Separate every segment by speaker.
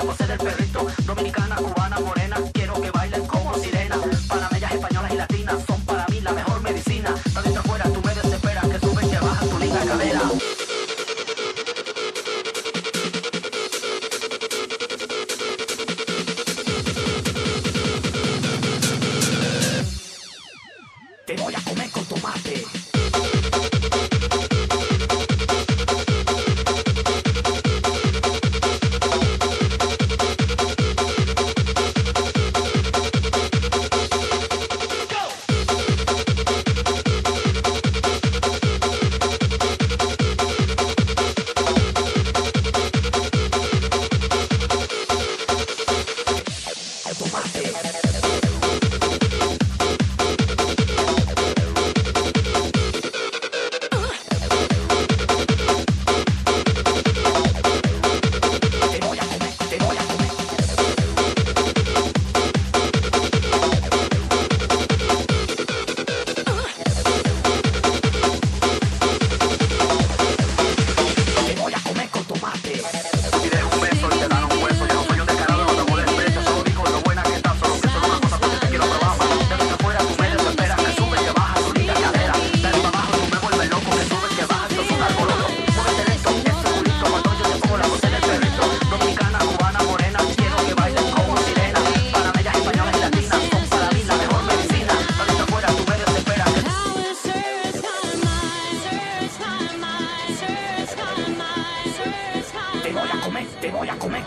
Speaker 1: la voz del perrito dominicana, cubana.
Speaker 2: te voy a comer.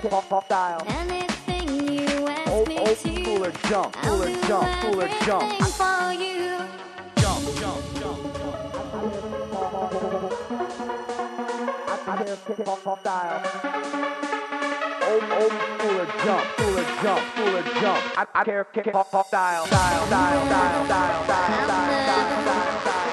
Speaker 3: Style.
Speaker 4: Anything you ask
Speaker 3: Old,
Speaker 4: me
Speaker 3: old
Speaker 4: to,
Speaker 3: schooler jump,
Speaker 4: do
Speaker 3: jump, schooler jump.
Speaker 4: for you.
Speaker 3: Jump, jump, jump, jump. I, I care, pop style. Old schooler jump, schooler jump, schooler jump. I, I care, care, pop, pop style, style, style, style, style, style, style, style, style, style, style.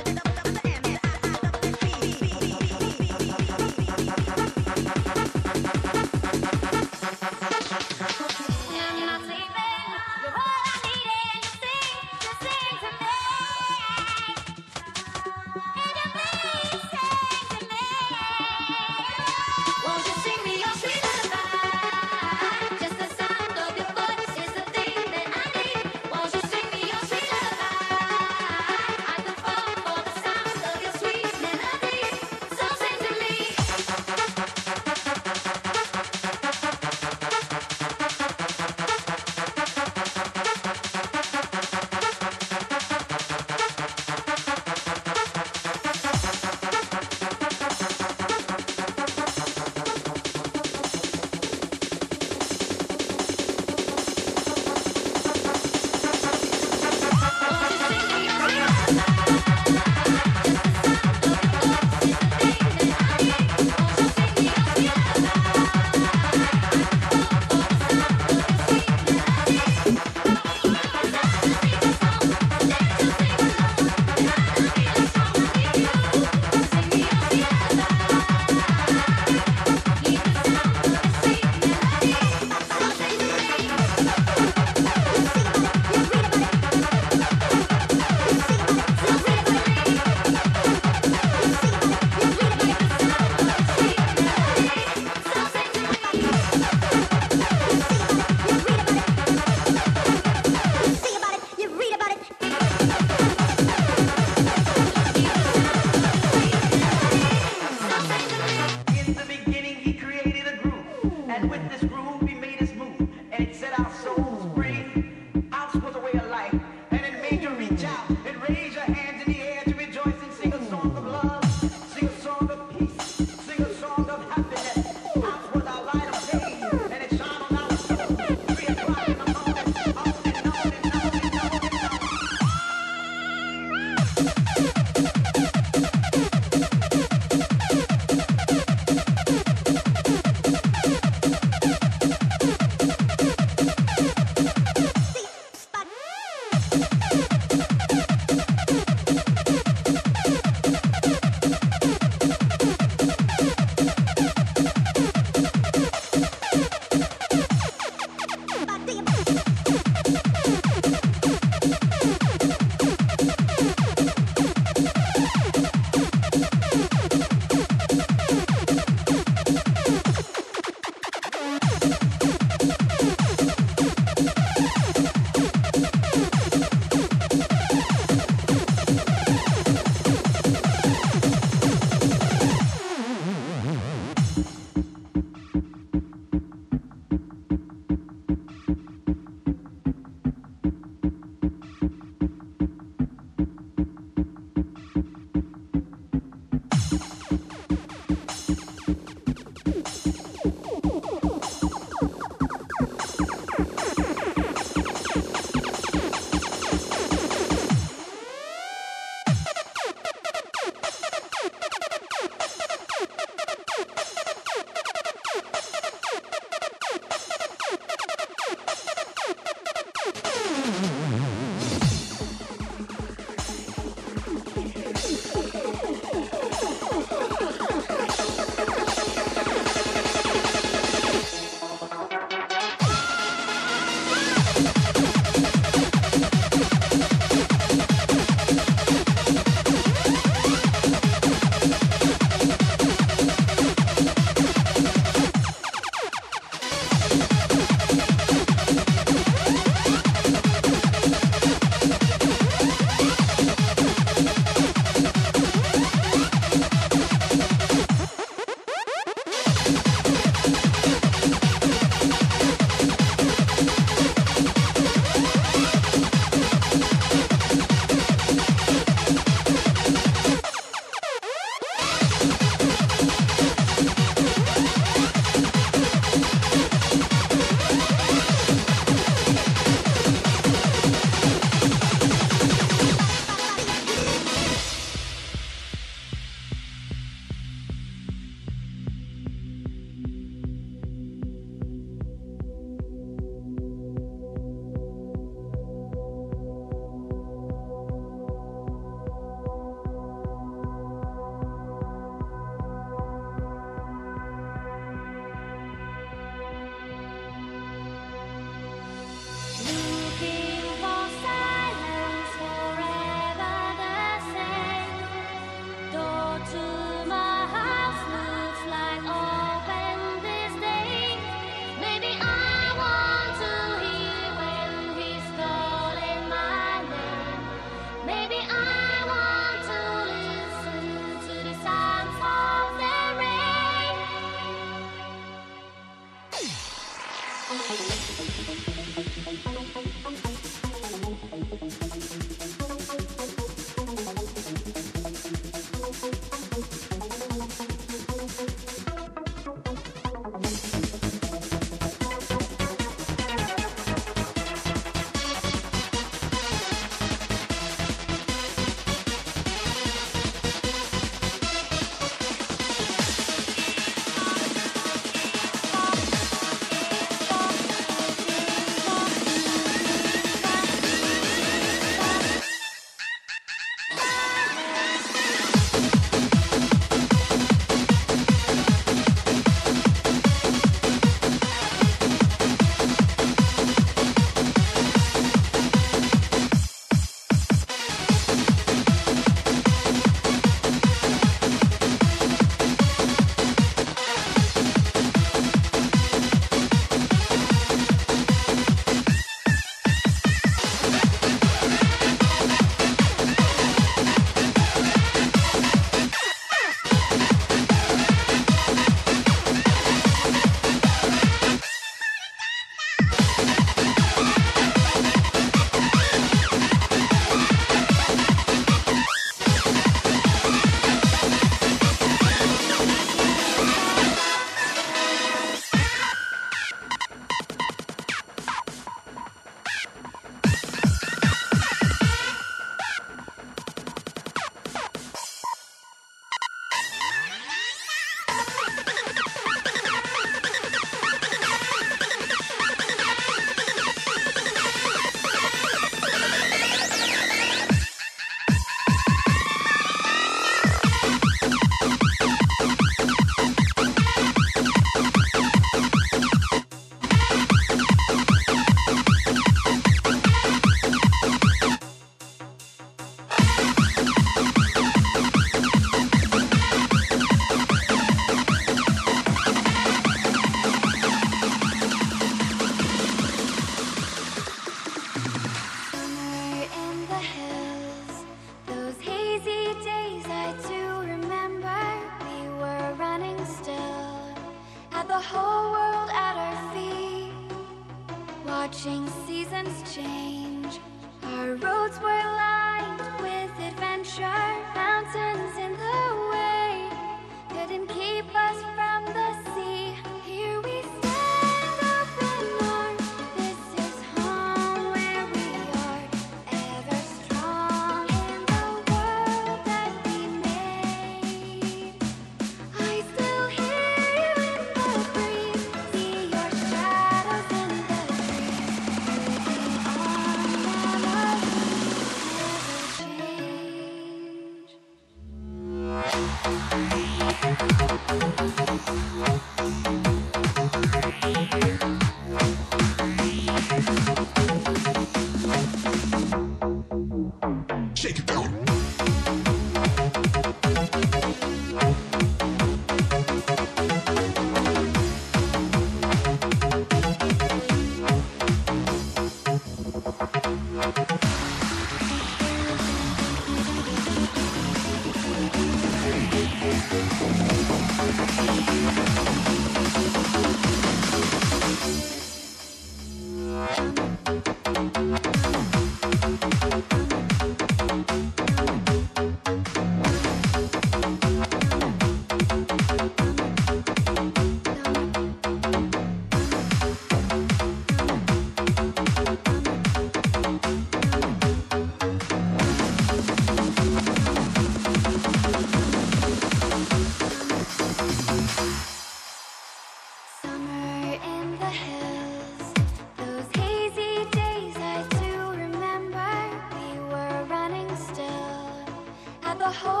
Speaker 4: 好。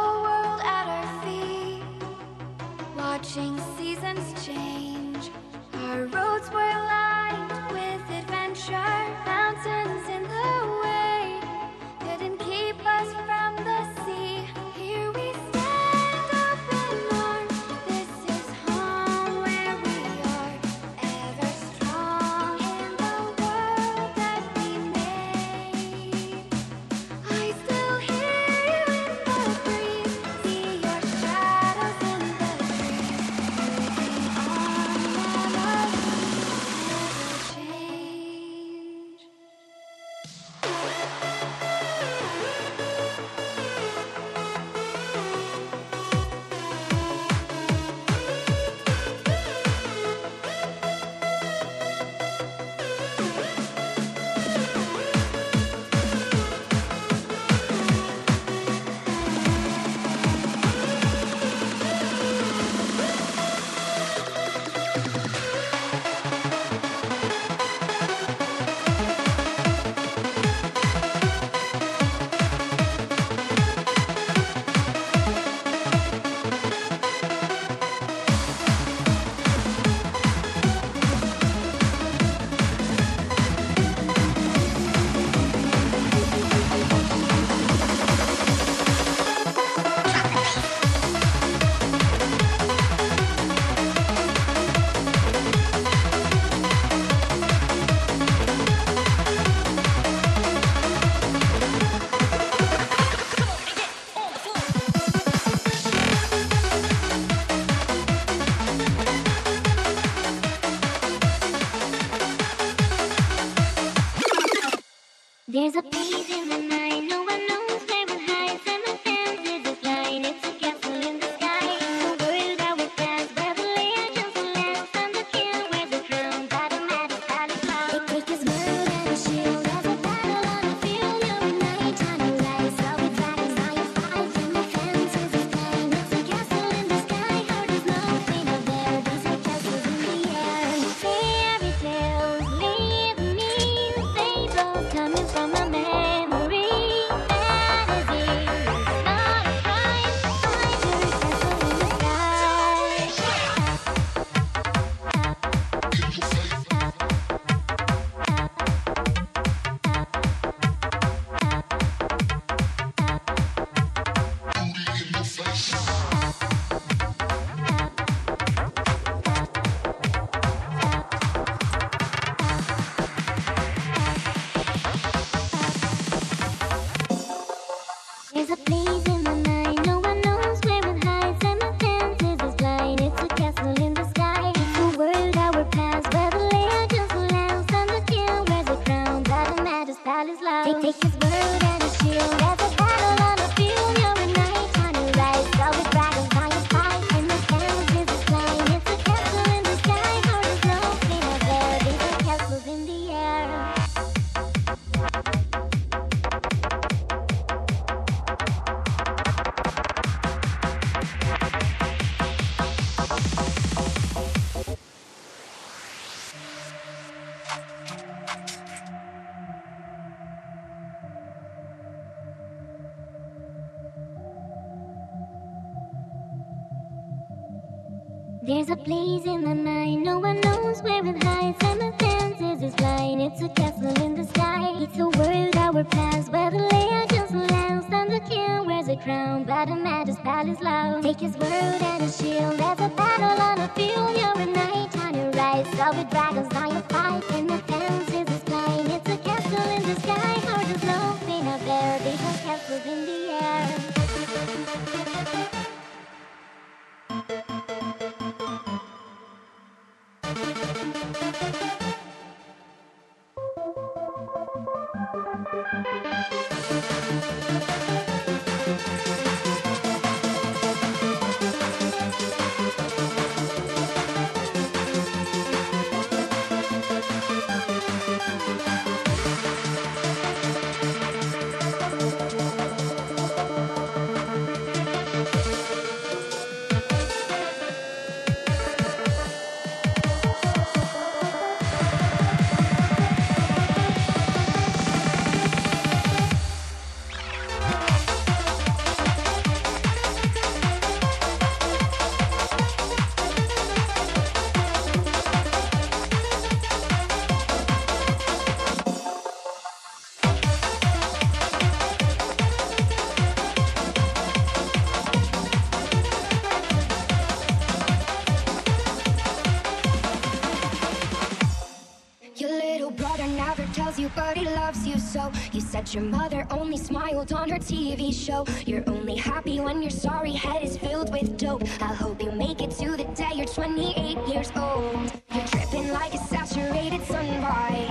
Speaker 5: There's a
Speaker 4: blaze in the mind, no one knows where it hides. And the fences is flying. it's a castle in the sky. It's a world our past, where the legends lands. And the king wears a crown, but a matters palace loud. Take his word and his shield, there's a battle on a field. You're a knight on your right, so the dragons on your fight. And the fences is flying, it's a castle in the sky. Heart is low, up there, because castles in the air.
Speaker 6: Thank you. said your mother only smiled on her TV show. You're only happy when your sorry head is filled with dope. I hope you make it to the day you're 28 years old. You're tripping like a saturated sunrise.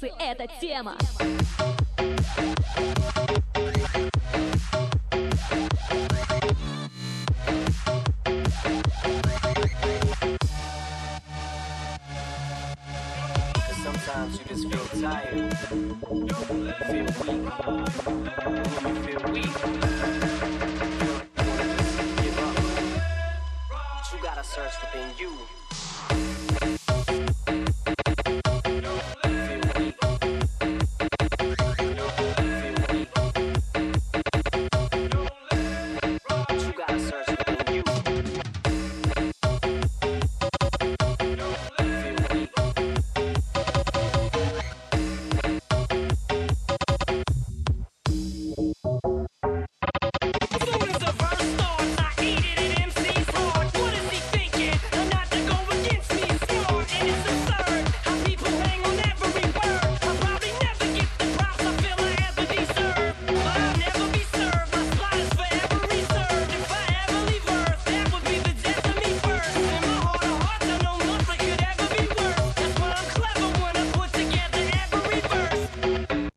Speaker 7: Пылесосы — это тема